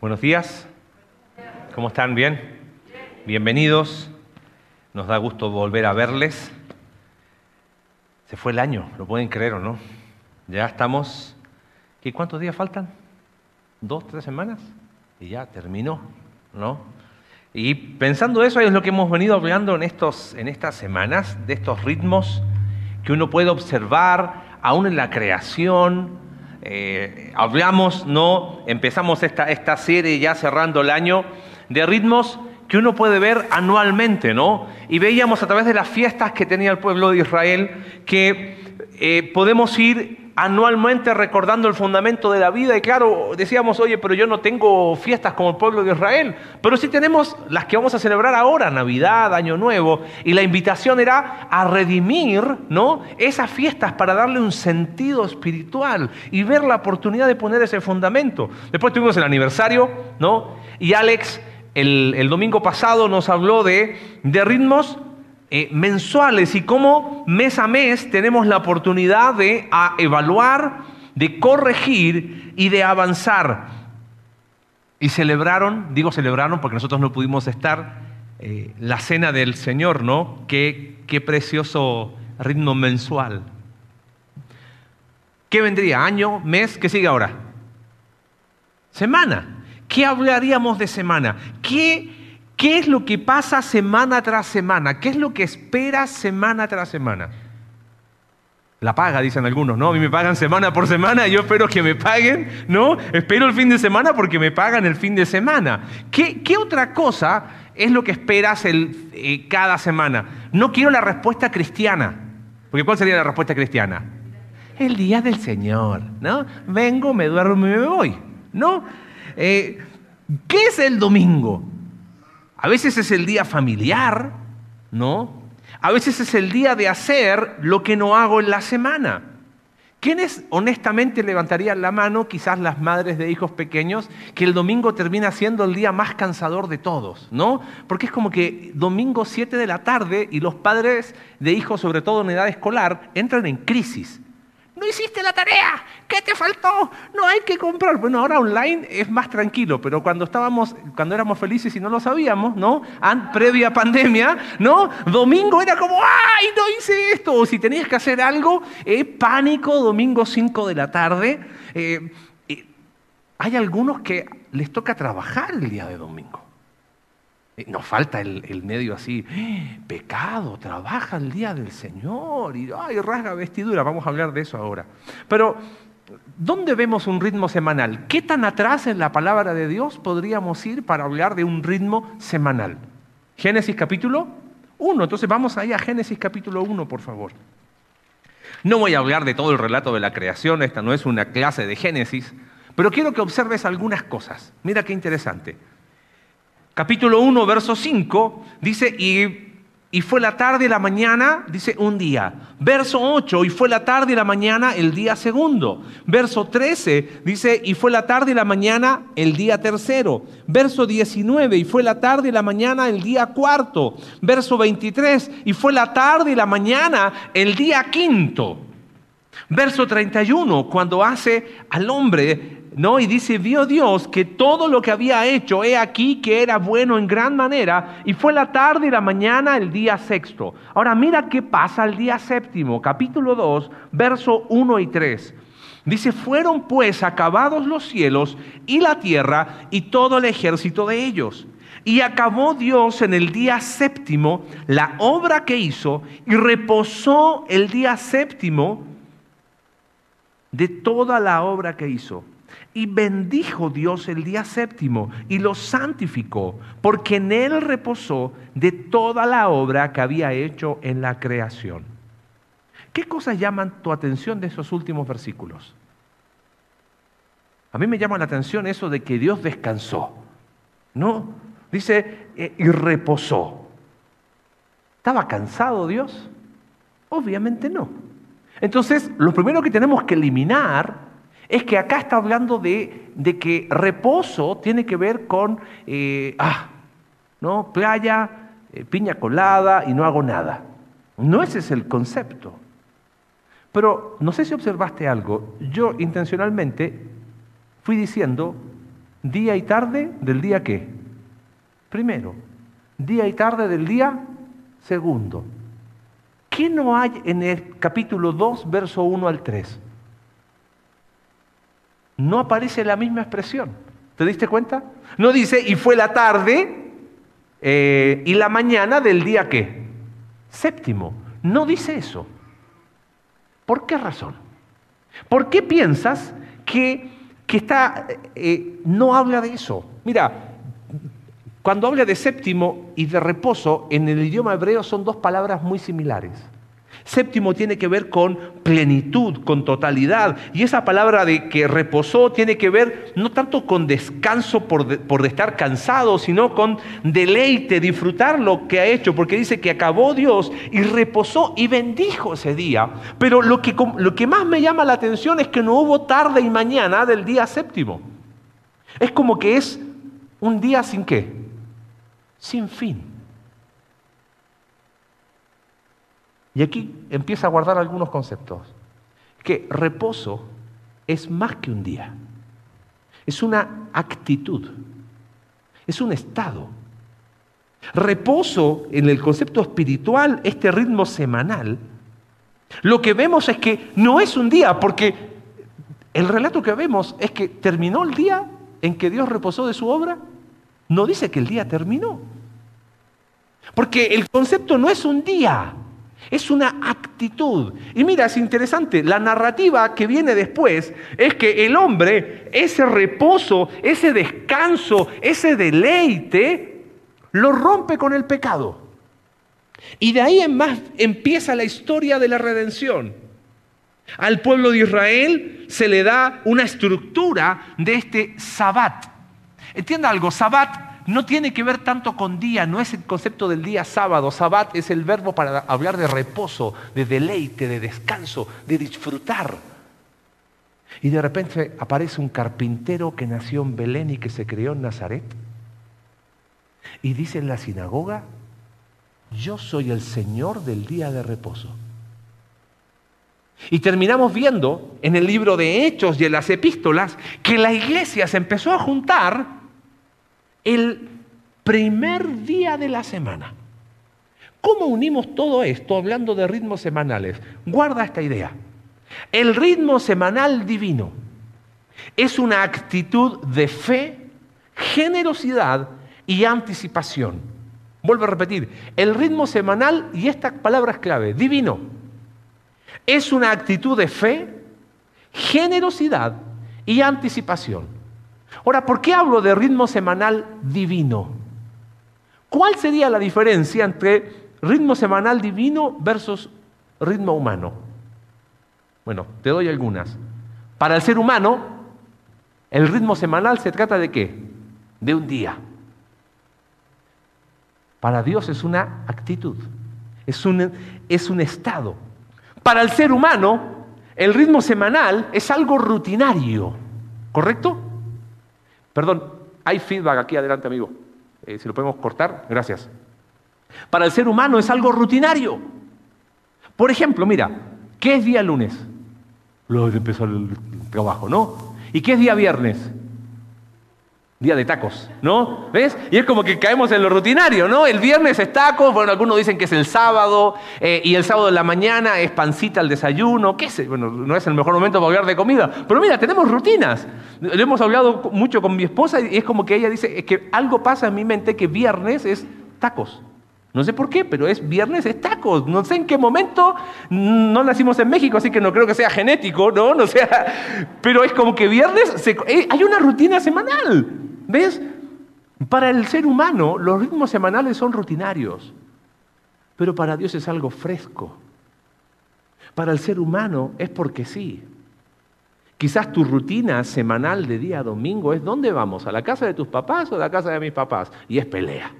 Buenos días. ¿Cómo están? ¿Bien? Bienvenidos. Nos da gusto volver a verles. Se fue el año, lo pueden creer o no. Ya estamos. ¿Qué, ¿Cuántos días faltan? ¿Dos, tres semanas? Y ya terminó, ¿no? Y pensando eso es lo que hemos venido hablando en, estos, en estas semanas, de estos ritmos que uno puede observar aún en la creación, eh, hablamos, ¿no? Empezamos esta, esta serie ya cerrando el año de ritmos que uno puede ver anualmente, ¿no? Y veíamos a través de las fiestas que tenía el pueblo de Israel que eh, podemos ir anualmente recordando el fundamento de la vida. Y claro, decíamos, oye, pero yo no tengo fiestas como el pueblo de Israel, pero sí tenemos las que vamos a celebrar ahora, Navidad, Año Nuevo. Y la invitación era a redimir, ¿no? Esas fiestas para darle un sentido espiritual y ver la oportunidad de poner ese fundamento. Después tuvimos el aniversario, ¿no? Y Alex el, domingo pasado nos habló de, de ritmos eh, mensuales y cómo mes a mes tenemos la oportunidad de evaluar, de corregir y de avanzar. Y celebraron, digo celebraron porque nosotros no pudimos estar, eh, la cena del Señor, ¿no? Qué, qué precioso ritmo mensual. ¿Qué vendría? ¿Año? ¿Mes? ¿Qué sigue ahora? Semana. ¿Qué hablaríamos de semana? ¿Qué ¿Qué es lo que pasa semana tras semana? ¿Qué es lo que espera semana tras semana? La paga, dicen algunos, ¿no? A mí me pagan semana por semana, yo espero que me paguen, ¿no? Espero el fin de semana porque me pagan el fin de semana. ¿Qué, otra cosa es lo que esperas el, eh, cada semana? No quiero la respuesta cristiana, porque ¿cuál sería la respuesta cristiana? El día del Señor, ¿no? Vengo, me duermo y me voy, ¿no? Eh, ¿Qué es el domingo? A veces es el día familiar, ¿no? A veces es el día de hacer lo que no hago en la semana. ¿Quiénes honestamente levantarían la mano, quizás las madres de hijos pequeños, que el domingo termina siendo el día más cansador de todos, ¿no? Porque es como que domingo 7 de la tarde y los padres de hijos, sobre todo en edad escolar, entran en crisis no hiciste la tarea, ¿qué te faltó? No hay que comprar. Bueno, ahora online es más tranquilo, pero cuando estábamos, cuando éramos felices y no lo sabíamos, ¿no? previa pandemia, ¿no? Domingo era como, ¡ay, no hice esto! O si tenías que hacer algo, eh, pánico, domingo 5 de la tarde. Eh, eh, hay algunos que les toca trabajar el día de domingo. Nos falta el, medio así, pecado, trabaja el día del Señor y rasga vestidura, vamos a hablar de eso ahora. Pero, ¿dónde vemos un ritmo semanal? ¿Qué tan atrás en la palabra de Dios podríamos ir para hablar de un ritmo semanal? Génesis capítulo 1, entonces vamos ahí a Génesis capítulo 1, por favor. No voy a hablar de todo el relato de la creación, esta no es una clase de Génesis, pero quiero que observes algunas cosas. Mira qué interesante capítulo 1, verso 5, dice, y, y, fue la tarde y la mañana, dice, un día. Verso 8, y fue la tarde y la mañana el día segundo. Verso 13, dice, y fue la tarde y la mañana el día tercero. Verso 19, y fue la tarde y la mañana el día cuarto. Verso 23, y fue la tarde y la mañana el día quinto. Verso 31, cuando hace al hombre ¿no? Y dice, vio Dios que todo lo que había hecho, he aquí que era bueno en gran manera, y fue la tarde y la mañana el día sexto. Ahora mira qué pasa el día séptimo, capítulo 2, verso 1 y 3. Dice, fueron pues acabados los cielos y la tierra y todo el ejército de ellos. Y acabó Dios en el día séptimo la obra que hizo y reposó el día séptimo de toda la obra que hizo. Y bendijo Dios el día séptimo y lo santificó, porque en él reposó de toda la obra que había hecho en la creación. ¿Qué cosas llaman tu atención de esos últimos versículos? A mí me llama la atención eso de que Dios descansó. ¿No? Dice, eh, y reposó. ¿Estaba cansado Dios? Obviamente no. Entonces, lo primero que tenemos que eliminar es que acá está hablando de, que reposo tiene que ver con, eh, ah, ¿no? Playa, eh, piña colada y no hago nada. No ese es el concepto. Pero no sé si observaste algo. Yo intencionalmente fui diciendo Día y tarde del día qué? Primero. Día y tarde del día segundo. ¿Qué no hay en el capítulo 2, verso 1 al 3? No aparece la misma expresión. ¿Te diste cuenta? No dice, y fue la tarde eh, y la mañana del día qué? Séptimo. No dice eso. ¿Por qué razón? ¿Por qué piensas que, está, eh, no habla de eso? Mira, cuando habla de séptimo y de reposo, en el idioma hebreo son dos palabras muy similares. Séptimo tiene que ver con plenitud, con totalidad. Y esa palabra de que reposó tiene que ver no tanto con descanso por, estar cansado, sino con deleite, disfrutar lo que ha hecho, porque dice que acabó Dios y reposó y bendijo ese día. Pero lo que, lo que más me llama la atención es que no hubo tarde y mañana del día séptimo. Es como que es un día sin qué? Sin fin. Y aquí empieza a guardar algunos conceptos. Que reposo es más que un día. Es una actitud. Es un estado. Reposo en el concepto espiritual, este ritmo semanal, lo que vemos es que no es un día, porque el relato que vemos es que terminó el día en que Dios reposó de su obra. No dice que el día terminó. Porque el concepto no es un día, es una actitud. Y mira, es interesante, la narrativa que viene después es que el hombre, ese reposo, ese descanso, ese deleite, lo rompe con el pecado. Y de ahí en más empieza la historia de la redención. Al pueblo de Israel se le da una estructura de este sabbat. Entienda algo, sabbat no tiene que ver tanto con día, no es el concepto del día sábado. Sabbat es el verbo para hablar de reposo, de deleite, de descanso, de disfrutar. Y de repente aparece un carpintero que nació en Belén y que se crió en Nazaret. Y dice en la sinagoga, yo soy el Señor del día de reposo. Y terminamos viendo en el libro de Hechos y en las epístolas que la iglesia se empezó a juntar el primer día de la semana. ¿Cómo unimos todo esto hablando de ritmos semanales? Guarda esta idea. El ritmo semanal divino es una actitud de fe, generosidad y anticipación. Vuelvo a repetir, el ritmo semanal, y esta palabra es clave, divino, es una actitud de fe, generosidad y anticipación. Ahora, ¿por qué hablo de ritmo semanal divino? ¿Cuál sería la diferencia entre ritmo semanal divino versus ritmo humano? Bueno, te doy algunas. Para el ser humano, el ritmo semanal se trata de qué? De un día. Para Dios es una actitud, es un, es un estado. Para el ser humano, el ritmo semanal es algo rutinario, ¿correcto? Perdón, hay feedback aquí adelante, amigo. Eh, si lo podemos cortar, gracias. Para el ser humano es algo rutinario. Por ejemplo, mira, ¿qué es día lunes? Luego empezó el trabajo, ¿no? ¿Y qué es día viernes? Día de tacos, ¿no? ¿Ves? Y es como que caemos en lo rutinario, ¿no? El viernes es tacos, bueno, algunos dicen que es el sábado, eh, y el sábado de la mañana es pancita al desayuno, qué sé, bueno, no es el mejor momento para hablar de comida, pero mira, tenemos rutinas. Lo hemos hablado mucho con mi esposa y es como que ella dice, es que algo pasa en mi mente que viernes es tacos. No sé por qué, pero es viernes, es tacos. No sé en qué momento, no nacimos en México, así que no creo que sea genético, ¿no? no sea, pero es como que viernes, eh, hay una rutina semanal. ¿Ves? Para el ser humano los ritmos semanales son rutinarios, pero para Dios es algo fresco. Para el ser humano es porque sí. Quizás tu rutina semanal de día a domingo es ¿dónde vamos? ¿A la casa de tus papás o a la casa de mis papás? Y es pelea.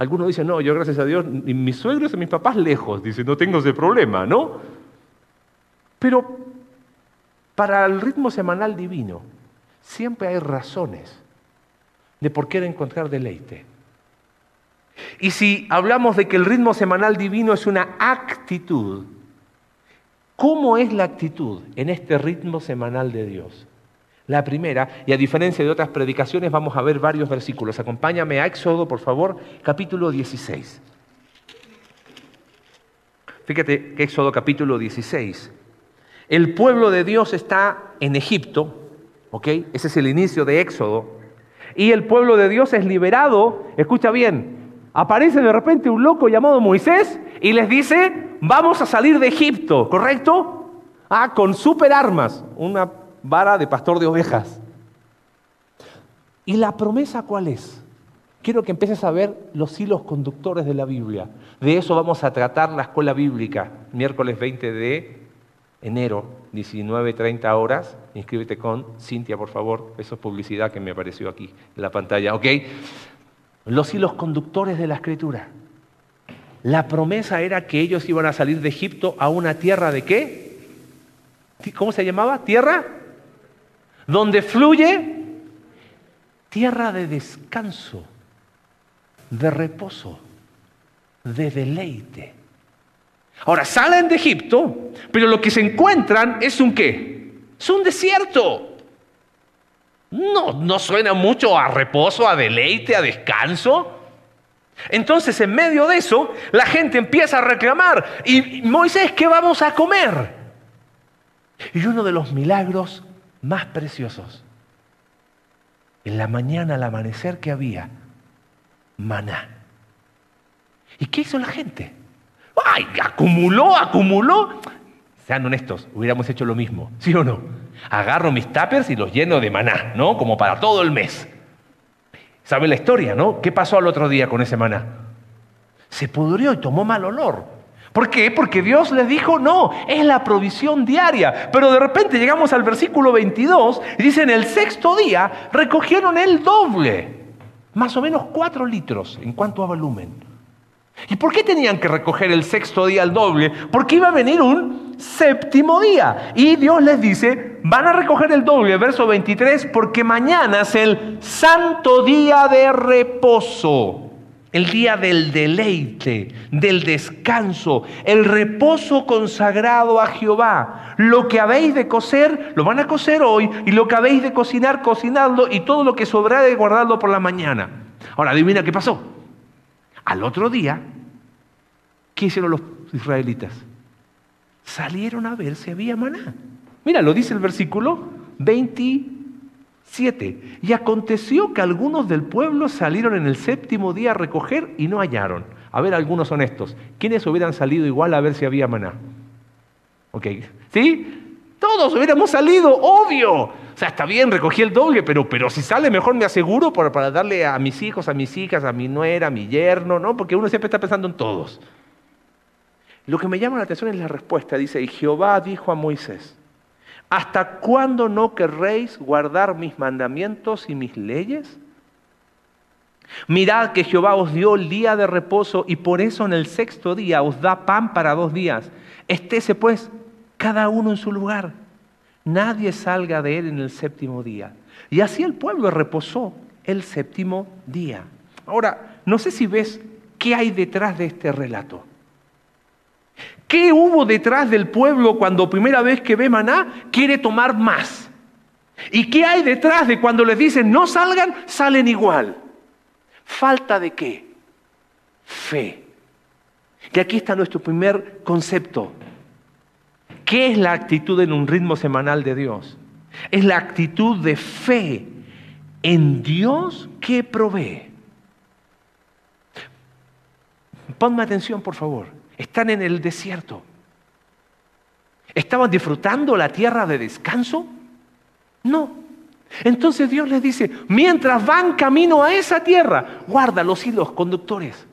Algunos dicen, no, yo gracias a Dios, ni mis suegros y mis papás lejos. Dicen, no tengo ese problema, ¿no? Pero para el ritmo semanal divino, siempre hay razones de por qué encontrar deleite. Y si hablamos de que el ritmo semanal divino es una actitud, ¿cómo es la actitud en este ritmo semanal de Dios? La primera, y a diferencia de otras predicaciones, vamos a ver varios versículos. Acompáñame a Éxodo, por favor, capítulo 16. Fíjate que Éxodo capítulo 16. El pueblo de Dios está en Egipto, ¿ok? Ese es el inicio de Éxodo. Y el pueblo de Dios es liberado, escucha bien, aparece de repente un loco llamado Moisés y les dice, vamos a salir de Egipto, ¿correcto? Ah, con super armas, una vara de pastor de ovejas. ¿Y la promesa cuál es? Quiero que empieces a ver los hilos conductores de la Biblia. De eso vamos a tratar la escuela bíblica, miércoles 20 de enero, 19.30 horas. Inscríbete con Cintia, por favor. Eso es publicidad que me apareció aquí en la pantalla, ¿ok? Los hilos conductores de la escritura. La promesa era que ellos iban a salir de Egipto a una tierra de qué? ¿Cómo se llamaba? ¿Tierra? Donde fluye tierra de descanso, de reposo, de deleite. Ahora salen de Egipto, pero lo que se encuentran es un qué? Es un desierto. No, no suena mucho a reposo, a deleite, a descanso. Entonces, en medio de eso, la gente empieza a reclamar, ¿y Moisés qué vamos a comer? Y uno de los milagros más preciosos, en la mañana al amanecer que había, maná. ¿Y qué hizo la gente? ¡Ay! Acumuló, acumuló. Sean honestos, hubiéramos hecho lo mismo, ¿sí o no? Agarro mis tuppers y los lleno de maná, ¿no? Como para todo el mes. ¿Sabe la historia, no? ¿Qué pasó al otro día con ese maná? Se pudrió y tomó mal olor. ¿Por qué? Porque Dios les dijo, no, es la provisión diaria. Pero de repente llegamos al versículo 22 y dice, en el sexto día recogieron el doble, más o menos cuatro litros en cuanto a volumen. ¿Y por qué tenían que recoger el sexto día el doble? Porque iba a venir un séptimo día. Y Dios les dice, van a recoger el doble, verso 23, porque mañana es el santo día de reposo. El día del deleite, del descanso, el reposo consagrado a Jehová. Lo que habéis de cocer, lo van a cocer hoy, y lo que habéis de cocinar, cocinadlo, y todo lo que sobrará de guardarlo por la mañana. Ahora, adivina qué pasó. Al otro día, ¿qué hicieron los israelitas? Salieron a ver si había maná. Mira, lo dice el versículo 27. Y aconteció que algunos del pueblo salieron en el séptimo día a recoger y no hallaron. A ver, algunos honestos. ¿Quiénes hubieran salido igual a ver si había maná? ¿Ok? ¿Sí? Todos hubiéramos salido, obvio. O sea, está bien, recogí el doble, pero, pero si sale mejor me aseguro para, para darle a mis hijos, a mis hijas, a mi nuera, a mi yerno, ¿no? Porque uno siempre está pensando en todos. Lo que me llama la atención es la respuesta. Dice, y Jehová dijo a Moisés, ¿hasta cuándo no querréis guardar mis mandamientos y mis leyes? Mirad que Jehová os dio el día de reposo y por eso en el sexto día os da pan para dos días. Estése pues cada uno en su lugar. Nadie salga de él en el séptimo día. Y así el pueblo reposó el séptimo día. Ahora, no sé si ves qué hay detrás de este relato. ¿Qué hubo detrás del pueblo cuando primera vez que ve maná quiere tomar más? ¿Y qué hay detrás de cuando les dicen no salgan, salen igual? ¿Falta de qué? Fe. Y aquí está nuestro primer concepto. ¿Qué es la actitud en un ritmo semanal de Dios? Es la actitud de fe en Dios que provee. Ponme atención, por favor. Están en el desierto. ¿Estaban disfrutando la tierra de descanso? No. Entonces Dios les dice, mientras van camino a esa tierra, guarda los hilos conductores.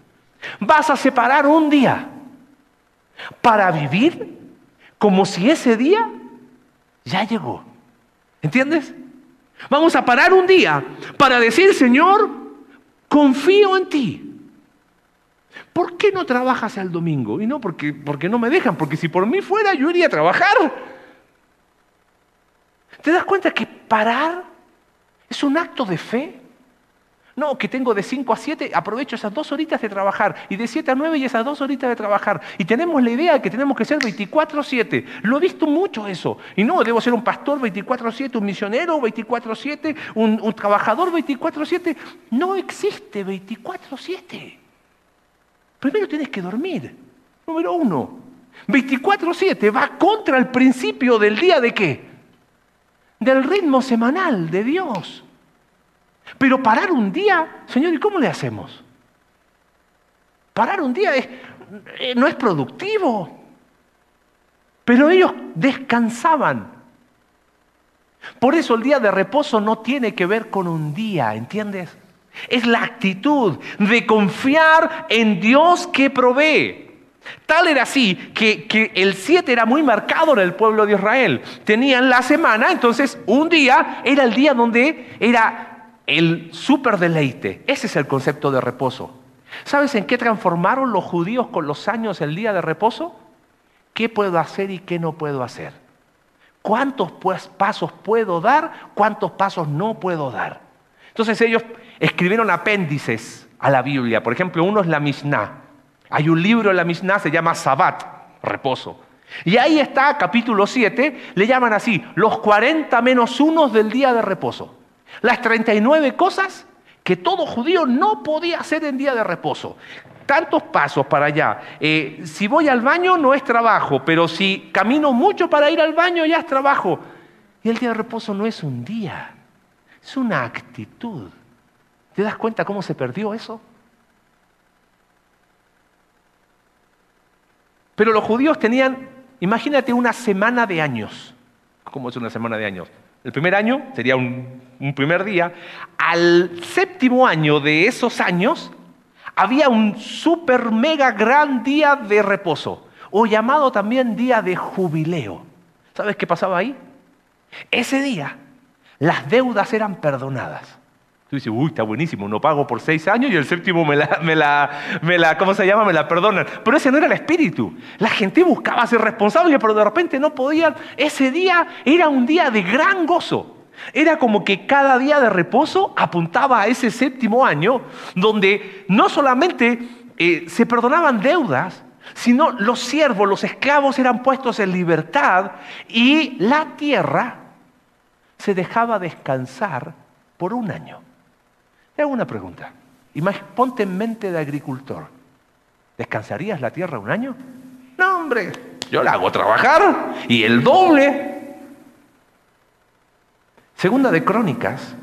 Vas a separar un día para vivir como si ese día ya llegó. ¿Entiendes? Vamos a parar un día para decir, Señor, confío en ti. ¿Por qué no trabajas el domingo? Y no porque, porque no me dejan, porque si por mí fuera yo iría a trabajar. ¿Te das cuenta que parar es un acto de fe? No, que tengo de 5 a 7, aprovecho esas dos horitas de trabajar. Y de 7 a 9 y esas dos horitas de trabajar. Y tenemos la idea de que tenemos que ser 24-7. Lo he visto mucho eso. Y no, debo ser un pastor 24-7, un misionero 24-7, un, un trabajador 24-7. No existe 24-7. Primero tienes que dormir. Número uno. 24-7 va contra el principio del día de qué? Del ritmo semanal de Dios. Pero parar un día, Señor, ¿y cómo le hacemos? Parar un día eh, no es productivo. Pero ellos descansaban. Por eso el día de reposo no tiene que ver con un día, ¿entiendes? Es la actitud de confiar en Dios que provee. Tal era así que, que el 7 era muy marcado en el pueblo de Israel. Tenían la semana, entonces un día era el día donde era el super deleite. Ese es el concepto de reposo. ¿Sabes en qué transformaron los judíos con los años el día de reposo? ¿Qué puedo hacer y qué no puedo hacer? ¿Cuántos pues, pasos puedo dar? ¿Cuántos pasos no puedo dar? Entonces ellos escribieron apéndices a la Biblia. Por ejemplo, uno es la Mishnah. Hay un libro en la Mishnah, se llama Sabbat, reposo. Y ahí está, capítulo 7, le llaman así, los 40 menos unos del día de reposo. Las 39 cosas que todo judío no podía hacer en día de reposo. Tantos pasos para allá. Eh, si voy al baño no es trabajo, pero si camino mucho para ir al baño ya es trabajo. Y el día de reposo no es un día, es una actitud. ¿Te das cuenta cómo se perdió eso? Pero los judíos tenían, imagínate, una semana de años. ¿Cómo es una semana de años? El primer año sería un, primer día. Al séptimo año de esos años había un super mega gran día de reposo, o llamado también día de jubileo. ¿Sabes qué pasaba ahí? Ese día las deudas eran perdonadas. Tú dices, uy, está buenísimo, no pago por seis años y el séptimo me la, me la, me la, ¿cómo se llama? Me la perdonan. Pero ese no era el espíritu. La gente buscaba ser responsable, pero de repente no podían. Ese día era un día de gran gozo. Era como que cada día de reposo apuntaba a ese séptimo año, donde no solamente eh, se perdonaban deudas, sino los siervos, los esclavos eran puestos en libertad y la tierra se dejaba descansar por un año. Hago una pregunta. Ponte en mente de agricultor. ¿Descansarías la tierra un año? No, hombre, yo la hago trabajar y el doble. Segunda de Crónicas,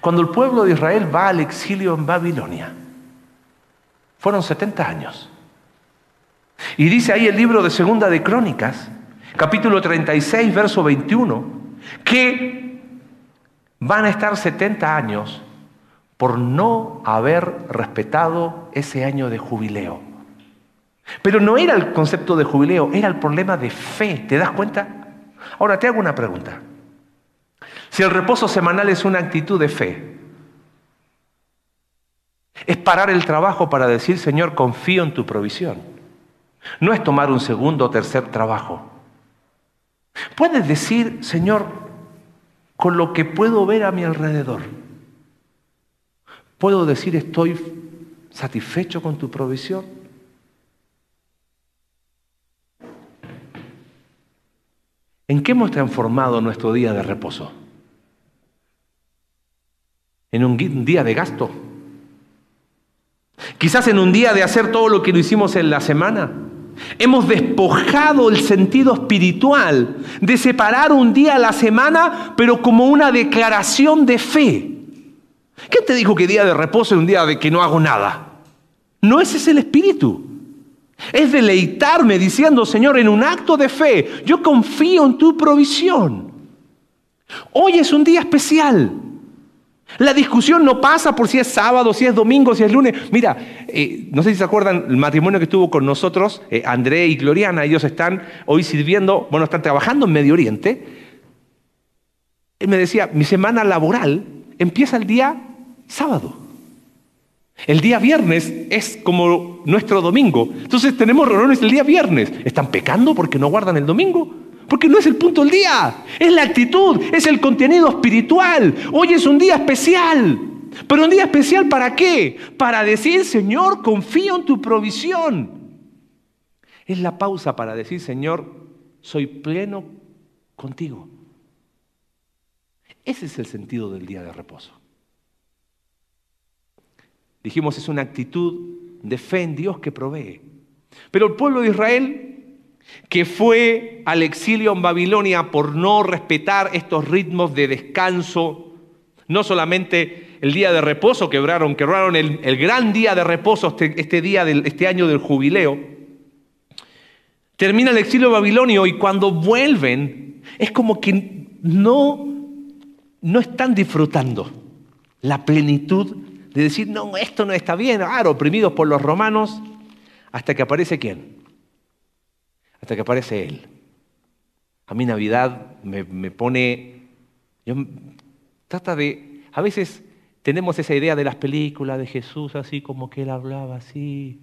cuando el pueblo de Israel va al exilio en Babilonia, fueron 70 años. Y dice ahí el libro de Segunda de Crónicas, capítulo 36, verso 21, que van a estar 70 años por no haber respetado ese año de jubileo. Pero no era el concepto de jubileo, era el problema de fe, ¿te das cuenta? Ahora te hago una pregunta. Si el reposo semanal es una actitud de fe, es parar el trabajo para decir, Señor, confío en tu provisión. No es tomar un segundo o tercer trabajo. Puedes decir, Señor, con lo que puedo ver a mi alrededor, ¿Puedo decir estoy satisfecho con tu provisión? ¿En qué hemos transformado nuestro día de reposo? ¿En un día de gasto? Quizás en un día de hacer todo lo que no hicimos en la semana. Hemos despojado el sentido espiritual de separar un día a la semana, pero como una declaración de fe. ¿Quién te dijo que día de reposo es un día de que no hago nada? No ese es el espíritu. Es deleitarme diciendo, Señor, en un acto de fe, yo confío en tu provisión. Hoy es un día especial. La discusión no pasa por si es sábado, si es domingo, si es lunes. Mira, eh, no sé si se acuerdan el matrimonio que estuvo con nosotros, eh, André y Gloriana, ellos están hoy sirviendo, bueno, están trabajando en Medio Oriente. Él me decía, mi semana laboral empieza el día sábado. El día viernes es como nuestro domingo. Entonces tenemos reuniones el día viernes. ¿Están pecando porque no guardan el domingo? Porque no es el punto del día. Es la actitud, es el contenido espiritual. Hoy es un día especial. Pero un día especial para qué? Para decir, Señor, confío en tu provisión. Es la pausa para decir, Señor, soy pleno contigo. Ese es el sentido del día de reposo. Dijimos, es una actitud de fe en Dios que provee. Pero el pueblo de Israel, que fue al exilio en Babilonia por no respetar estos ritmos de descanso, no solamente el día de reposo quebraron, quebraron el, gran día de reposo este, este día del, este año del jubileo, termina el exilio babilonio y cuando vuelven es como que no, no están disfrutando la plenitud de decir, no, esto no está bien, ah, oprimidos por los romanos, hasta que aparece quién? Hasta que aparece Él. A mí Navidad me, pone, yo, trata de, a veces tenemos esa idea de las películas de Jesús, así como que Él hablaba así.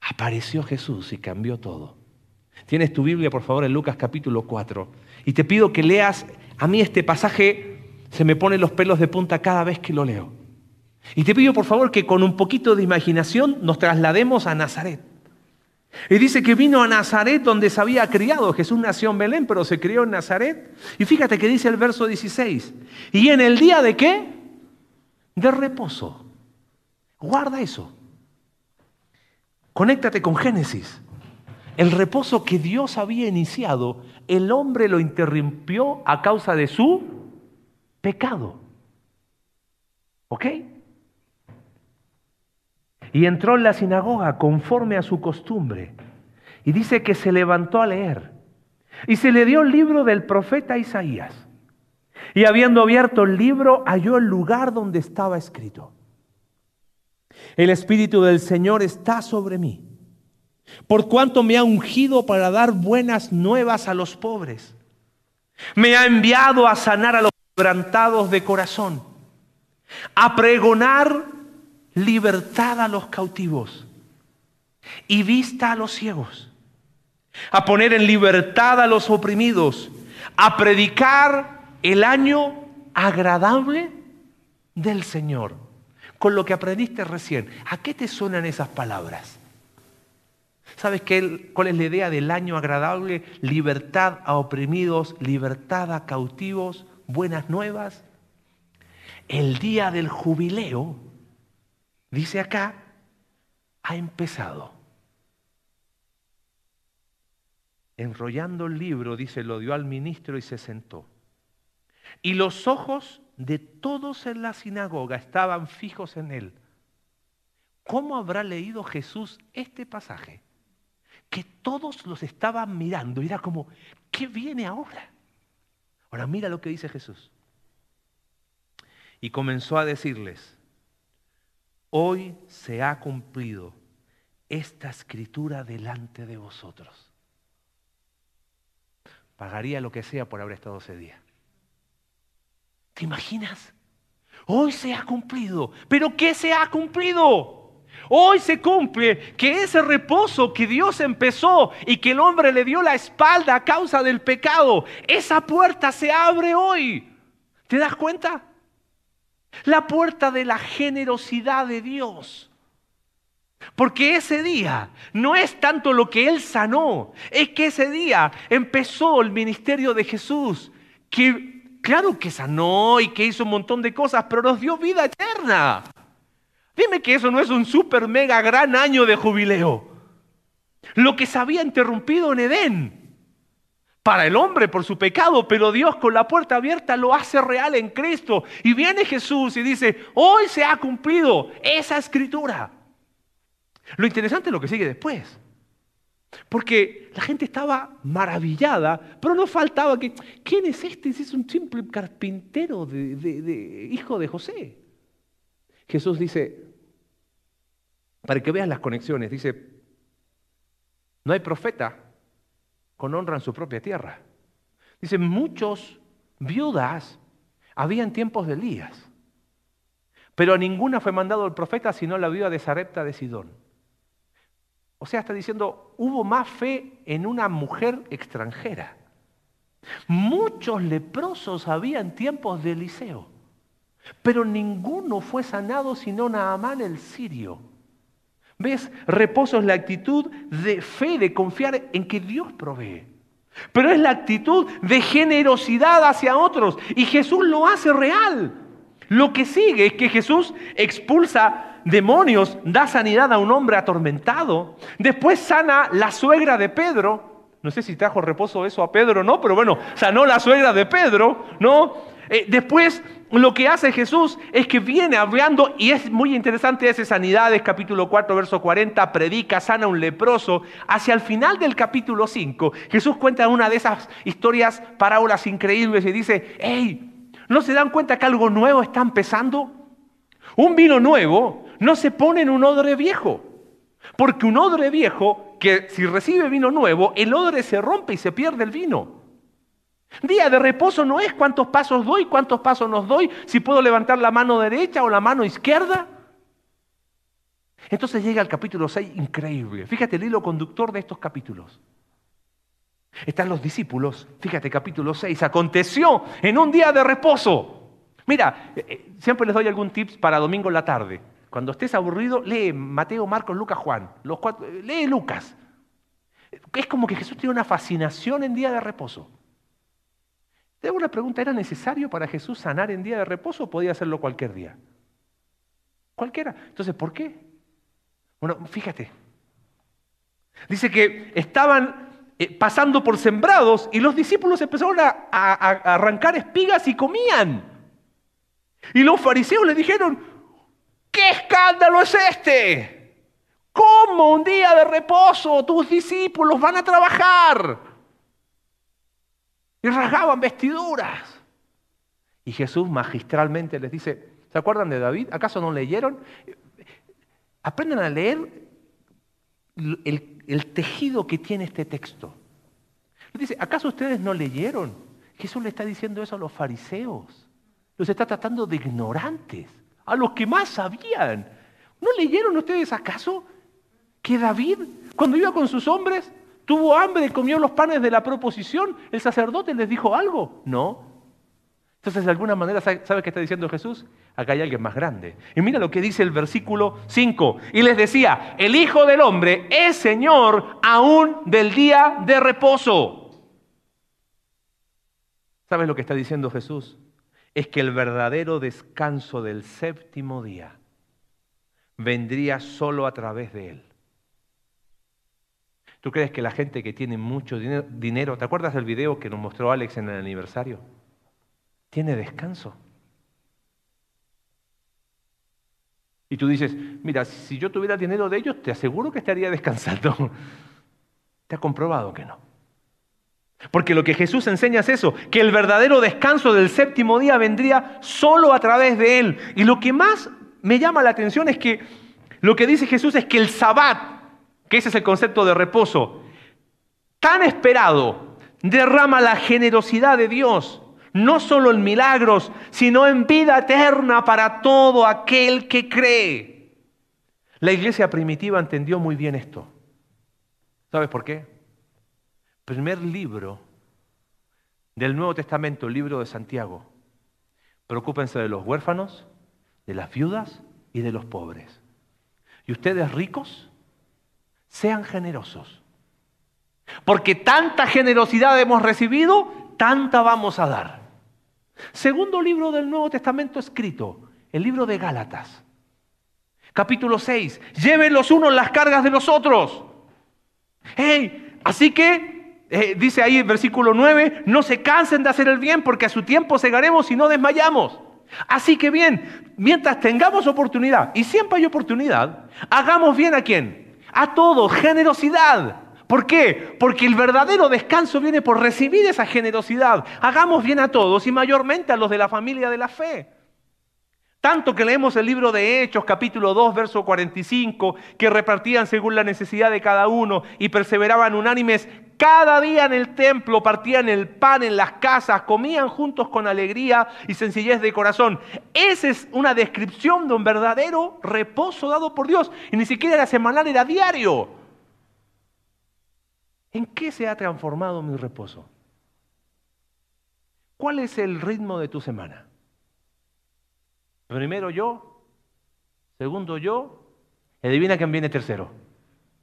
Apareció Jesús y cambió todo. Tienes tu Biblia, por favor, en Lucas capítulo 4. Y te pido que leas, a mí este pasaje se me ponen los pelos de punta cada vez que lo leo. Y te pido por favor que con un poquito de imaginación nos traslademos a Nazaret. Y dice que vino a Nazaret donde se había criado. Jesús nació en Belén, pero se crió en Nazaret. Y fíjate que dice el verso 16. ¿Y en el día de qué? De reposo. Guarda eso. Conéctate con Génesis. El reposo que Dios había iniciado, el hombre lo interrumpió a causa de su pecado. ¿Ok? Y entró en la sinagoga conforme a su costumbre. Y dice que se levantó a leer. Y se le dio el libro del profeta Isaías. Y habiendo abierto el libro, halló el lugar donde estaba escrito. El Espíritu del Señor está sobre mí, por cuanto me ha ungido para dar buenas nuevas a los pobres. Me ha enviado a sanar a los quebrantados de corazón, a pregonar libertad a los cautivos y vista a los ciegos, a poner en libertad a los oprimidos, a predicar el año agradable del Señor. Con lo que aprendiste recién, ¿a qué te suenan esas palabras? ¿Sabes qué, cuál es la idea del año agradable? Libertad a oprimidos, libertad a cautivos, buenas nuevas. El día del jubileo Dice acá, ha empezado. Enrollando el libro, dice, lo dio al ministro y se sentó. Y los ojos de todos en la sinagoga estaban fijos en él. ¿Cómo habrá leído Jesús este pasaje? Que todos los estaban mirando y era como, ¿qué viene ahora? Ahora mira lo que dice Jesús. Y comenzó a decirles, hoy se ha cumplido esta escritura delante de vosotros. Pagaría lo que sea por haber estado ese día. ¿Te imaginas? Hoy se ha cumplido. ¿Pero qué se ha cumplido? Hoy se cumple que ese reposo que Dios empezó y que el hombre le dio la espalda a causa del pecado, esa puerta se abre hoy. ¿Te das cuenta? La puerta de la generosidad de Dios. Porque ese día no es tanto lo que Él sanó, es que ese día empezó el ministerio de Jesús, que claro que sanó y que hizo un montón de cosas, pero nos dio vida eterna. Dime que eso no es un super mega gran año de jubileo. Lo que se había interrumpido en Edén para el hombre por su pecado, pero Dios con la puerta abierta lo hace real en Cristo. Y viene Jesús y dice, hoy se ha cumplido esa escritura. Lo interesante es lo que sigue después. Porque la gente estaba maravillada, pero no faltaba que, ¿quién es este? Es un simple carpintero de, hijo de José. Jesús dice, para que veas las conexiones, dice, no hay profeta con honra en su propia tierra. Dice, muchos viudas había en tiempos de Elías, pero a ninguna fue mandado el profeta sino la viuda de Sarepta de Sidón. O sea, está diciendo, hubo más fe en una mujer extranjera. Muchos leprosos había en tiempos de Eliseo. Pero ninguno fue sanado sino Naamán el sirio. ¿Ves? Reposo es la actitud de fe, de confiar en que Dios provee. Pero es la actitud de generosidad hacia otros. Y Jesús lo hace real. Lo que sigue es que Jesús expulsa demonios, da sanidad a un hombre atormentado. Después sana la suegra de Pedro. No sé si trajo reposo eso a Pedro o no, pero bueno, sanó la suegra de Pedro, ¿no? Eh, después lo que hace Jesús es que viene hablando, y es muy interesante ese Sanidades, capítulo 4, verso 40, predica, sana un leproso. Hacia el final del capítulo 5, Jesús cuenta una de esas historias, parábolas increíbles, y dice, hey, ¿no se dan cuenta que algo nuevo está empezando? Un vino nuevo no se pone en un odre viejo, porque un odre viejo, que si recibe vino nuevo, el odre se rompe y se pierde el vino. Día de reposo no es cuántos pasos doy, cuántos pasos nos doy, si puedo levantar la mano derecha o la mano izquierda. Entonces llega el capítulo 6, increíble. Fíjate el hilo conductor de estos capítulos. Están los discípulos, fíjate capítulo 6, aconteció en un día de reposo. Mira, eh, eh, siempre les doy algún tips para domingo en la tarde. Cuando estés aburrido, lee Mateo, Marcos, Lucas, Juan. Los cuatro, eh, lee Lucas. Es como que Jesús tiene una fascinación en día de reposo. Te hago una pregunta, ¿era necesario para Jesús sanar en día de reposo o podía hacerlo cualquier día? Cualquiera. Entonces, ¿por qué? Bueno, fíjate. Dice que estaban eh, pasando por sembrados y los discípulos empezaron a, a arrancar espigas y comían. Y los fariseos le dijeron, ¿qué escándalo es este? ¿Cómo un día de reposo tus discípulos van a trabajar? Y rasgaban vestiduras. Y Jesús magistralmente les dice, ¿se acuerdan de David? ¿Acaso no leyeron? Aprendan a leer el, tejido que tiene este texto. dice, ¿acaso ustedes no leyeron? Jesús le está diciendo eso a los fariseos. Los está tratando de ignorantes, a los que más sabían. ¿No leyeron ustedes acaso que David, cuando iba con sus hombres, ¿Tuvo hambre y comió los panes de la proposición? ¿El sacerdote les dijo algo? No. Entonces, de alguna manera, ¿sabe qué está diciendo Jesús? Acá hay alguien más grande. Y mira lo que dice el versículo 5. Y les decía, el Hijo del Hombre es Señor aún del día de reposo. ¿Sabes lo que está diciendo Jesús? Es que el verdadero descanso del séptimo día vendría solo a través de Él. ¿Tú crees que la gente que tiene mucho dinero, ¿te acuerdas del video que nos mostró Alex en el aniversario? Tiene descanso. Y tú dices, mira, si yo tuviera dinero de ellos, te aseguro que estaría descansando. Te ha comprobado que no. Porque lo que Jesús enseña es eso, que el verdadero descanso del séptimo día vendría solo a través de Él. Y lo que más me llama la atención es que lo que dice Jesús es que el sabbat, que ese es el concepto de reposo, tan esperado, derrama la generosidad de Dios, no solo en milagros, sino en vida eterna para todo aquel que cree. La iglesia primitiva entendió muy bien esto. ¿Sabes por qué? Primer libro del Nuevo Testamento, el libro de Santiago. Preocúpense de los huérfanos, de las viudas y de los pobres. ¿Y ustedes ricos? Sean generosos. Porque tanta generosidad hemos recibido, tanta vamos a dar. Segundo libro del Nuevo Testamento escrito, el libro de Gálatas. Capítulo 6. Lleven los unos las cargas de los otros. Hey, así que, eh, dice ahí el versículo 9, no se cansen de hacer el bien porque a su tiempo segaremos y no desmayamos. Así que bien, mientras tengamos oportunidad, y siempre hay oportunidad, hagamos bien a quién? A todos, generosidad. ¿Por qué? Porque el verdadero descanso viene por recibir esa generosidad. Hagamos bien a todos y mayormente a los de la familia de la fe. Tanto que leemos el libro de Hechos, capítulo 2, verso 45, que repartían según la necesidad de cada uno y perseveraban unánimes cada día en el templo, partían el pan en las casas, comían juntos con alegría y sencillez de corazón. Esa es una descripción de un verdadero reposo dado por Dios. Y ni siquiera era semanal, era diario. ¿En qué se ha transformado mi reposo? ¿Cuál es el ritmo de tu semana? Primero yo, segundo yo, y adivina quién viene tercero.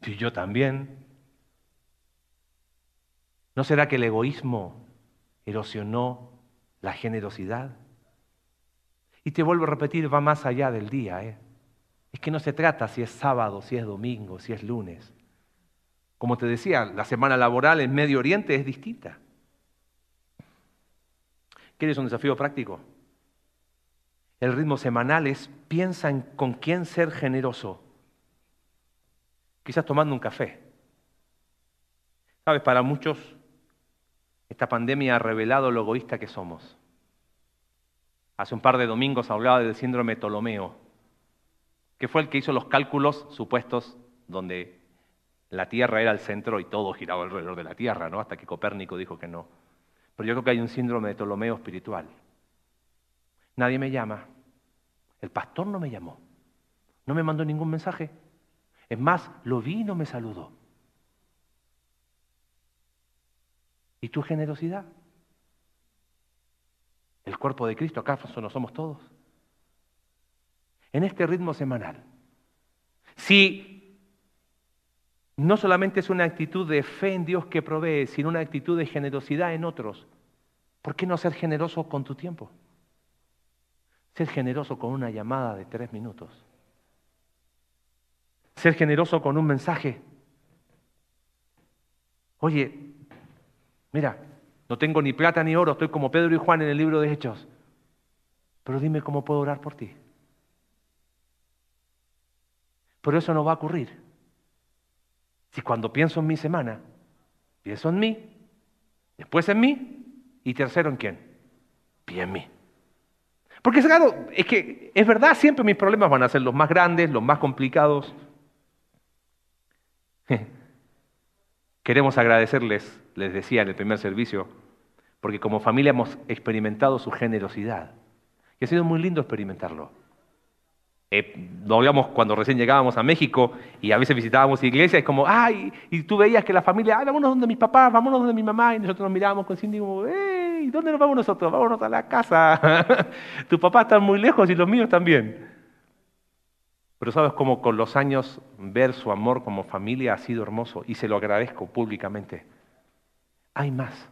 Y yo también. ¿No será que el egoísmo erosionó la generosidad? Y te vuelvo a repetir, va más allá del día. ¿eh? Es que no se trata si es sábado, si es domingo, si es lunes. Como te decía, la semana laboral en Medio Oriente es distinta. ¿Quieres un desafío práctico? El ritmo semanal es piensa en con quién ser generoso. Quizás tomando un café. Sabes, para muchos esta pandemia ha revelado lo egoísta que somos. Hace un par de domingos hablaba del síndrome Ptolomeo, que fue el que hizo los cálculos supuestos donde la Tierra era el centro y todo giraba alrededor de la Tierra, ¿no? Hasta que Copérnico dijo que no. Pero yo creo que hay un síndrome de Ptolomeo espiritual. Nadie me llama. El pastor no me llamó. No me mandó ningún mensaje. Es más, lo vi y no me saludó. ¿Y tu generosidad? El cuerpo de Cristo, ¿acaso no somos todos? En este ritmo semanal. Si no solamente es una actitud de fe en Dios que provee, sino una actitud de generosidad en otros, ¿por qué no ser generoso con tu tiempo? Ser generoso con una llamada de tres minutos. Ser generoso con un mensaje. Oye, Mira, no tengo ni plata ni oro, estoy como Pedro y Juan en el libro de Hechos. Pero dime cómo puedo orar por ti. Pero eso no va a ocurrir. Si cuando pienso en mi semana, pienso en mí, después en mí y tercero en quién? Y en mí. Porque claro, es que es verdad, siempre mis problemas van a ser los más grandes, los más complicados. Queremos agradecerles, les decía en el primer servicio, porque como familia hemos experimentado su generosidad. Y ha sido muy lindo experimentarlo. Eh, lo hablamos cuando recién llegábamos a México y a veces visitábamos iglesias y como, ay, y tú veías que la familia, ay, vámonos donde mis papás, vámonos donde mi mamá, y nosotros nos mirábamos con Cindy como, hey, ¿dónde nos vamos nosotros? Vámonos a la casa. tu papá está muy lejos y los míos también. Pero sabes cómo con los años ver su amor como familia ha sido hermoso y se lo agradezco públicamente. Hay más.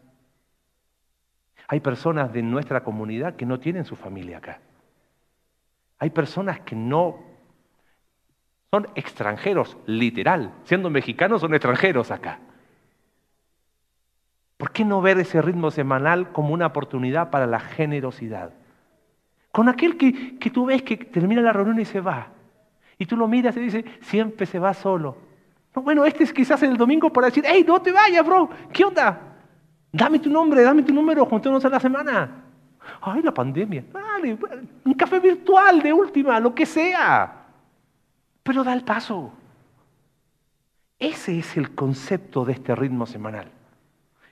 Hay personas de nuestra comunidad que no tienen su familia acá. Hay personas que no son extranjeros, literal. Siendo mexicanos son extranjeros acá. ¿Por qué no ver ese ritmo semanal como una oportunidad para la generosidad? Con aquel que, que tú ves que termina la reunión y se va. Y tú lo miras y dices, siempre se va solo. bueno, este es quizás el domingo para decir, hey, no te vayas, bro, ¿qué onda? Dame tu nombre, dame tu número, juntémonos a la semana. Ay, la pandemia. Dale, un café virtual de última, lo que sea. Pero da el paso. Ese es el concepto de este ritmo semanal.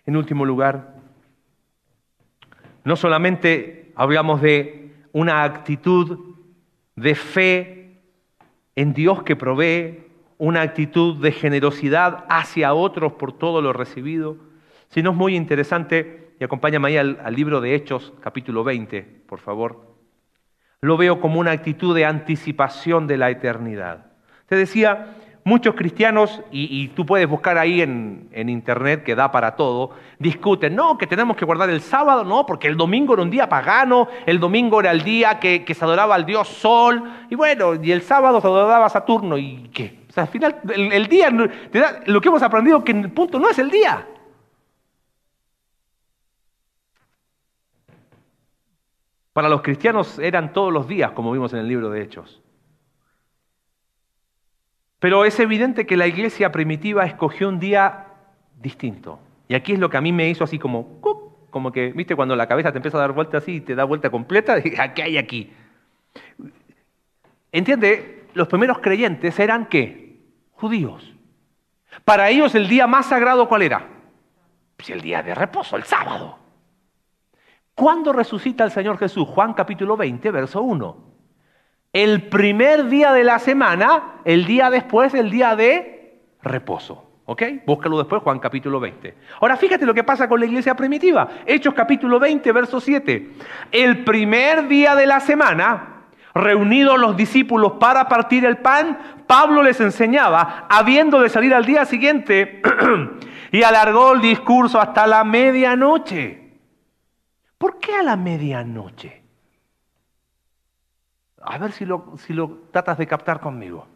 En último lugar, no solamente hablamos de una actitud de fe en Dios que provee una actitud de generosidad hacia otros por todo lo recibido. Si no es muy interesante, y acompáñame ahí al, libro de Hechos, capítulo 20, por favor. Lo veo como una actitud de anticipación de la eternidad. Te decía, muchos cristianos, y, tú puedes buscar ahí en, internet que da para todo, discuten, no, que tenemos que guardar el sábado, no, porque el domingo era un día pagano, el domingo era el día que, se adoraba al dios Sol, y bueno, y el sábado se adoraba Saturno, ¿y qué? O sea, al final, el, día, lo que hemos aprendido que el punto no es el día. Para los cristianos eran todos los días, como vimos en el libro de Hechos. Pero es evidente que la iglesia primitiva escogió un día distinto. Y aquí es lo que a mí me hizo así como, como que, viste, cuando la cabeza te empieza a dar vuelta así y te da vuelta completa, ¿qué hay aquí? ¿Entiende? Los primeros creyentes eran qué? Judíos. Para ellos el día más sagrado, ¿cuál era? Pues el día de reposo, el sábado. ¿Cuándo resucita el Señor Jesús? Juan capítulo 20, verso 1 el primer día de la semana, el día después, el día de reposo. ¿Ok? Búscalo después, Juan capítulo 20. Ahora fíjate lo que pasa con la iglesia primitiva. Hechos capítulo 20, verso 7. El primer día de la semana, Reunidos los discípulos para partir el pan, Pablo les enseñaba, habiendo de salir al día siguiente, y alargó el discurso hasta la medianoche. ¿Por qué a la medianoche? A ver si lo, si lo tratas de captar conmigo.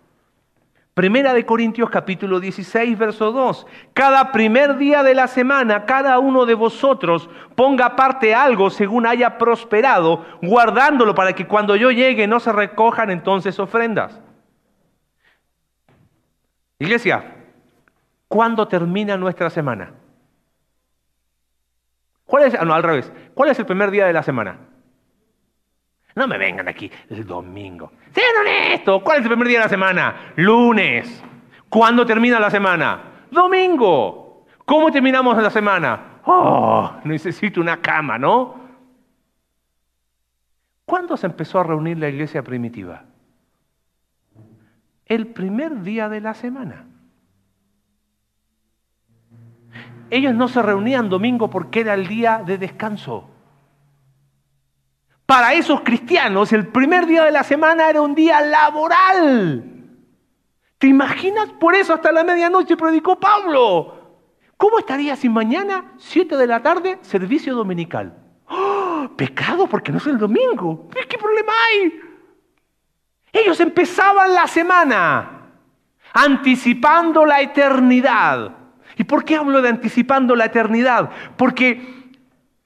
Primera de Corintios capítulo 16, verso 2. Cada primer día de la semana, cada uno de vosotros ponga aparte algo según haya prosperado, guardándolo para que cuando yo llegue no se recojan entonces ofrendas. Iglesia, ¿cuándo termina nuestra semana? ¿Cuál es, ah. ¿Cuál es el primer día de la semana? No me vengan aquí el domingo. Sean honestos. ¿Cuál es el primer día de la semana? Lunes. ¿Cuándo termina la semana? Domingo. ¿Cómo terminamos la semana? Oh, necesito una cama, ¿no? ¿Cuándo se empezó a reunir la iglesia primitiva? El primer día de la semana. Ellos no se reunían domingo porque era el día de descanso. Para esos cristianos el primer día de la semana era un día laboral. ¿Te imaginas? Por eso hasta la medianoche predicó Pablo. ¿Cómo estaría si mañana, 7 de la tarde, servicio dominical? ¡Oh! Pecado porque no es el domingo. ¿Qué problema hay? Ellos empezaban la semana anticipando la eternidad. ¿Y por qué hablo de anticipando la eternidad? Porque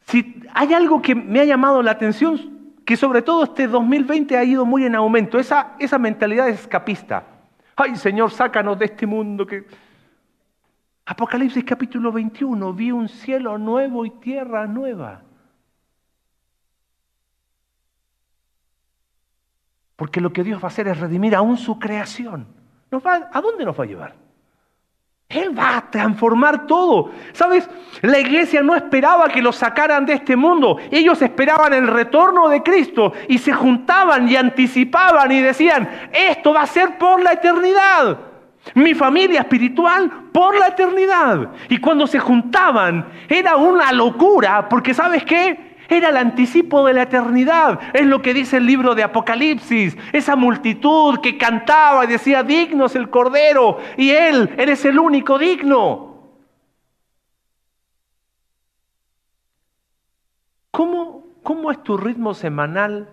si hay algo que me ha llamado la atención, que sobre todo este 2020 ha ido muy en aumento, esa, esa mentalidad escapista. Ay Señor, sácanos de este mundo. Apocalipsis capítulo 21, vi un cielo nuevo y tierra nueva. Porque lo que Dios va a hacer es redimir aún su creación. ¿A dónde nos va a llevar? Él va a transformar todo. ¿Sabes? La iglesia no esperaba que los sacaran de este mundo. Ellos esperaban el retorno de Cristo y se juntaban y anticipaban y decían, esto va a ser por la eternidad. Mi familia espiritual por la eternidad. Y cuando se juntaban era una locura porque ¿sabes qué? Era el anticipo de la eternidad. Es lo que dice el libro de Apocalipsis. Esa multitud que cantaba y decía, digno es el Cordero. Y Él, eres el único digno. ¿Cómo, cómo es tu ritmo semanal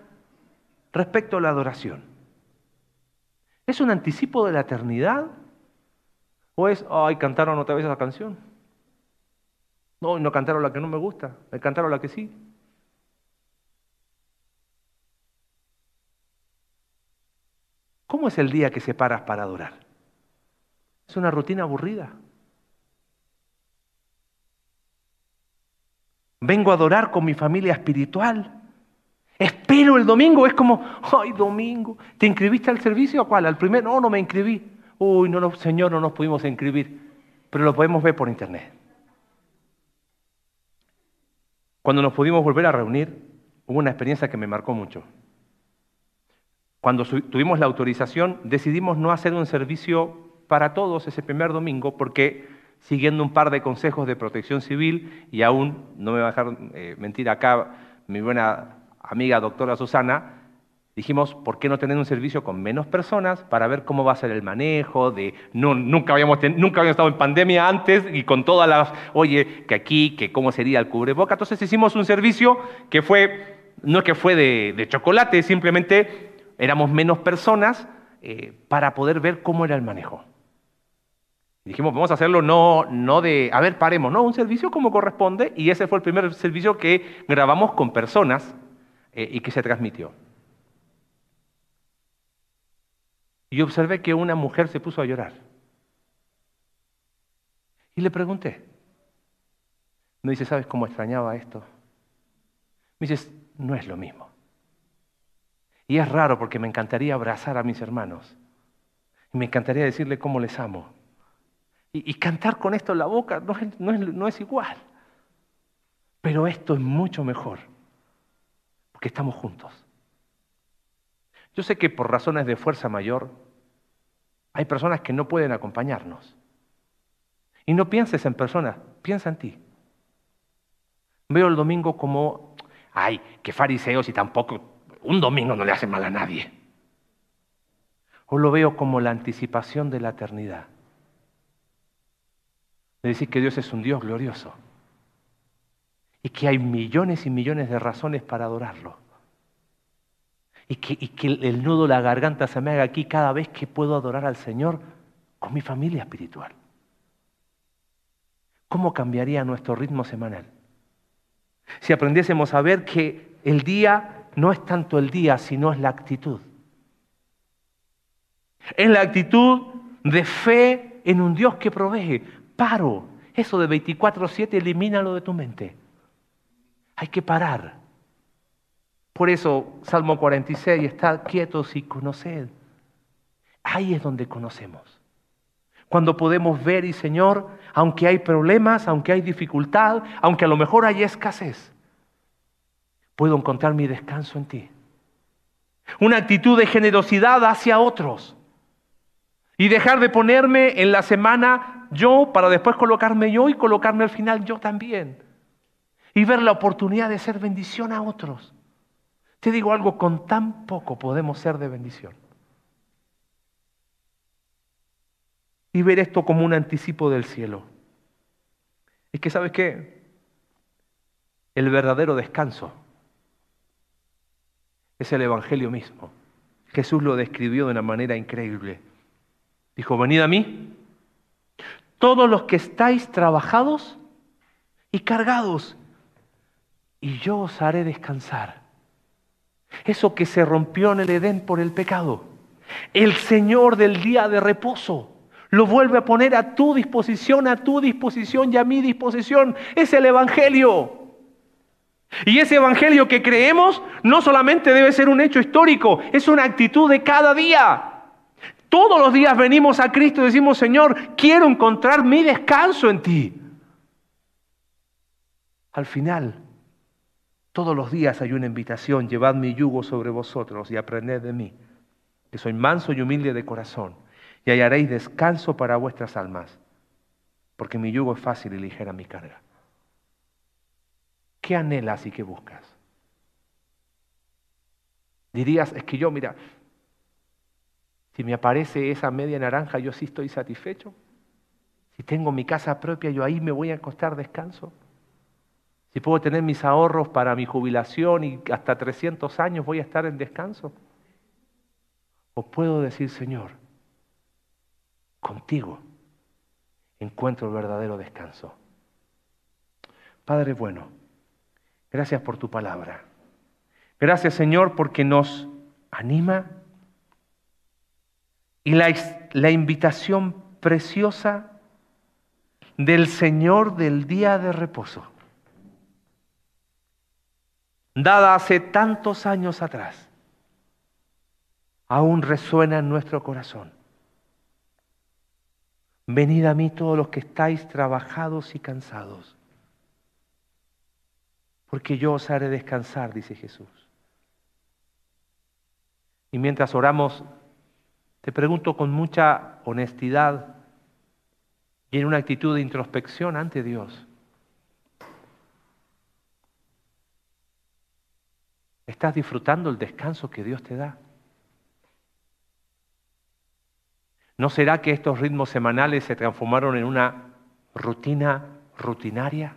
respecto a la adoración? ¿Es un anticipo de la eternidad? ¿O es, ay, cantaron otra vez esa canción? No, no cantaron la que no me gusta, me cantaron la que sí. ¿Cómo es el día que se paras para adorar? Es una rutina aburrida. Vengo a adorar con mi familia espiritual. Espero el domingo. Es como, ay, domingo. ¿Te inscribiste al servicio? ¿A cuál? ¿Al primer? No, no me inscribí. Uy, no, no, Señor, no nos pudimos inscribir. Pero lo podemos ver por internet. Cuando nos pudimos volver a reunir, hubo una experiencia que me marcó mucho. Cuando tuvimos la autorización, decidimos no hacer un servicio para todos ese primer domingo porque siguiendo un par de consejos de protección civil y aún, no me va a dejar eh, mentir acá mi buena amiga doctora Susana, dijimos, ¿por qué no tener un servicio con menos personas para ver cómo va a ser el manejo? De, no, nunca, habíamos nunca habíamos estado en pandemia antes y con todas las, oye, que aquí, que cómo sería el cubreboca. Entonces hicimos un servicio que fue, no es que fue de chocolate, simplemente éramos menos personas eh, para poder ver cómo era el manejo. dijimos, vamos a hacerlo no, no de, a ver, paremos, no, un servicio como corresponde, y ese fue el primer servicio que grabamos con personas eh, y que se transmitió. Y observé que una mujer se puso a llorar. Y le pregunté. Me dice, ¿sabes cómo extrañaba esto? Me dice, no es lo mismo. Y es raro porque me encantaría abrazar a mis hermanos. Y me encantaría decirle cómo les amo. Y, cantar con esto en la boca no es, no es igual. Pero esto es mucho mejor. Porque estamos juntos. Yo sé que por razones de fuerza mayor hay personas que no pueden acompañarnos. Y no pienses en personas, piensa en ti. Veo el domingo como, ay, qué fariseos y tampoco un domingo no le hace mal a nadie. O lo veo como la anticipación de la eternidad. De decir que Dios es un Dios glorioso. Y que hay millones y millones de razones para adorarlo. Y que, y que el nudo de la garganta se me haga aquí cada vez que puedo adorar al Señor con mi familia espiritual. ¿Cómo cambiaría nuestro ritmo semanal? Si aprendiésemos a ver que el día no es tanto el día, sino es la actitud. Es la actitud de fe en un Dios que provee. Paro. Eso de 24-7, elimínalo de tu mente. Hay que parar. Por eso, Salmo 46, está quietos y conoced. Ahí es donde conocemos. Cuando podemos ver y Señor, aunque hay problemas, aunque hay dificultad, aunque a lo mejor hay escasez, puedo encontrar mi descanso en ti. Una actitud de generosidad hacia otros. Y dejar de ponerme en la semana yo para después colocarme yo y colocarme al final yo también. Y ver la oportunidad de ser bendición a otros. Te digo algo, con tan poco podemos ser de bendición. Y ver esto como un anticipo del cielo. Es que, ¿sabes qué? El verdadero descanso es el Evangelio mismo. Jesús lo describió de una manera increíble. Dijo, venid a mí, todos los que estáis trabajados y cargados, y yo os haré descansar. Eso que se rompió en el Edén por el pecado. El Señor del día de reposo lo vuelve a poner a tu disposición, a tu disposición y a mi disposición. Es el Evangelio. Y ese evangelio que creemos no solamente debe ser un hecho histórico, es una actitud de cada día. Todos los días venimos a Cristo y decimos, Señor, quiero encontrar mi descanso en ti. Al final, todos los días hay una invitación, llevad mi yugo sobre vosotros y aprended de mí, que soy manso y humilde de corazón, y hallaréis descanso para vuestras almas, porque mi yugo es fácil y ligera mi carga. ¿Qué anhelas y qué buscas? Dirías, es que yo, mira, si me aparece esa media naranja, yo sí estoy satisfecho. Si tengo mi casa propia, yo ahí me voy a acostar descanso. Si puedo tener mis ahorros para mi jubilación y hasta 300 años voy a estar en descanso. O puedo decir, Señor, contigo encuentro el verdadero descanso. Padre bueno, Gracias por tu palabra. Gracias Señor porque nos anima y la, invitación preciosa del Señor del día de reposo, dada hace tantos años atrás, aún resuena en nuestro corazón. Venid a mí todos los que estáis trabajados y cansados porque yo os haré descansar, dice Jesús. Y mientras oramos, te pregunto con mucha honestidad y en una actitud de introspección ante Dios. ¿Estás disfrutando el descanso que Dios te da? ¿No será que estos ritmos semanales se transformaron en una rutina rutinaria?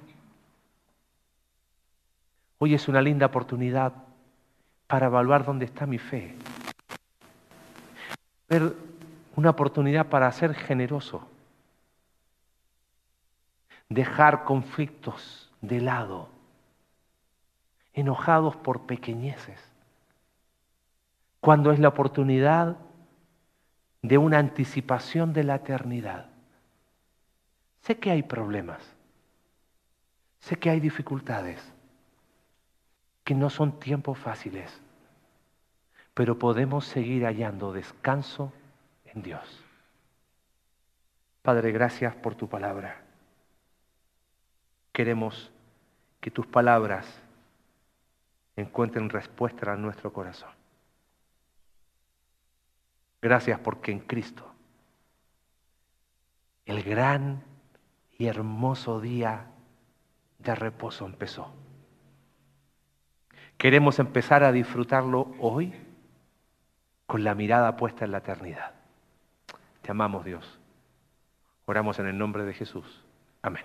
Hoy es una linda oportunidad para evaluar dónde está mi fe. Ver una oportunidad para ser generoso. Dejar conflictos de lado. Enojados por pequeñeces. Cuando es la oportunidad de una anticipación de la eternidad. Sé que hay problemas. Sé que hay dificultades que no son tiempos fáciles, pero podemos seguir hallando descanso en Dios. Padre, gracias por tu palabra. Queremos que tus palabras encuentren respuesta en nuestro corazón. Gracias porque en Cristo el gran y hermoso día de reposo empezó queremos empezar a disfrutarlo hoy con la mirada puesta en la eternidad. Te amamos Dios. Oramos en el nombre de Jesús. Amén.